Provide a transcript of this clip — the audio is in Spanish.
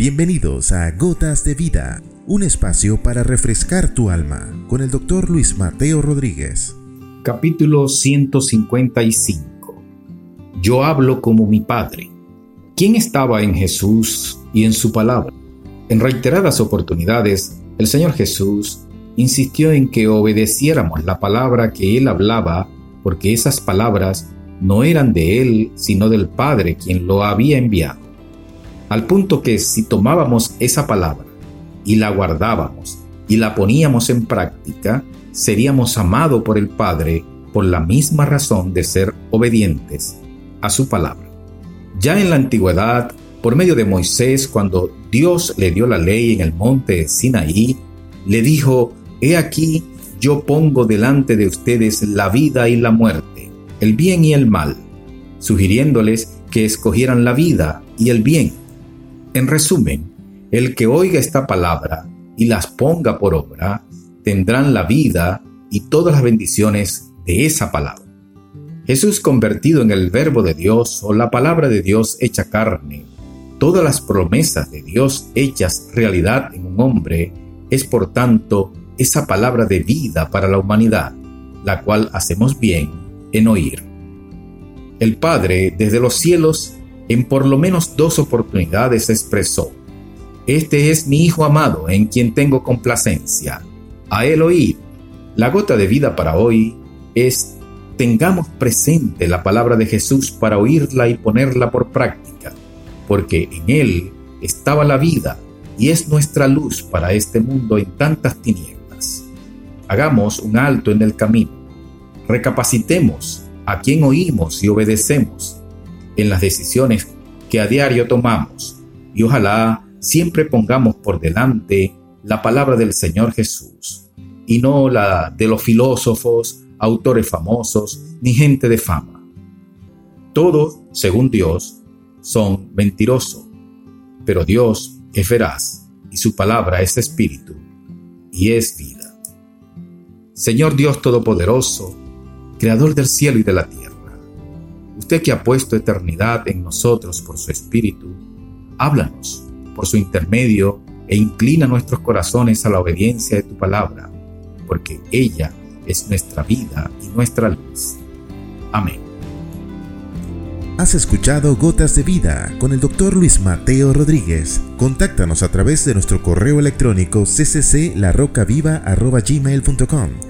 Bienvenidos a Gotas de Vida, un espacio para refrescar tu alma con el doctor Luis Mateo Rodríguez. Capítulo 155 Yo hablo como mi Padre. ¿Quién estaba en Jesús y en su palabra? En reiteradas oportunidades, el Señor Jesús insistió en que obedeciéramos la palabra que Él hablaba, porque esas palabras no eran de Él, sino del Padre quien lo había enviado al punto que si tomábamos esa palabra y la guardábamos y la poníamos en práctica, seríamos amados por el Padre por la misma razón de ser obedientes a su palabra. Ya en la antigüedad, por medio de Moisés, cuando Dios le dio la ley en el monte Sinaí, le dijo, He aquí, yo pongo delante de ustedes la vida y la muerte, el bien y el mal, sugiriéndoles que escogieran la vida y el bien en resumen, el que oiga esta palabra y las ponga por obra, tendrán la vida y todas las bendiciones de esa palabra. Jesús convertido en el verbo de Dios o la palabra de Dios hecha carne, todas las promesas de Dios hechas realidad en un hombre, es por tanto esa palabra de vida para la humanidad, la cual hacemos bien en oír. El Padre desde los cielos en por lo menos dos oportunidades expresó, Este es mi Hijo amado en quien tengo complacencia. A él oír. La gota de vida para hoy es tengamos presente la palabra de Jesús para oírla y ponerla por práctica, porque en Él estaba la vida y es nuestra luz para este mundo en tantas tinieblas. Hagamos un alto en el camino, recapacitemos a quien oímos y obedecemos en las decisiones que a diario tomamos y ojalá siempre pongamos por delante la palabra del Señor Jesús y no la de los filósofos, autores famosos ni gente de fama. Todos, según Dios, son mentirosos, pero Dios es veraz y su palabra es espíritu y es vida. Señor Dios Todopoderoso, Creador del cielo y de la tierra, Usted que ha puesto eternidad en nosotros por su Espíritu, háblanos por su intermedio e inclina nuestros corazones a la obediencia de tu palabra, porque ella es nuestra vida y nuestra luz. Amén. Has escuchado Gotas de Vida con el doctor Luis Mateo Rodríguez. Contáctanos a través de nuestro correo electrónico ccclarrocaviva.gmail.com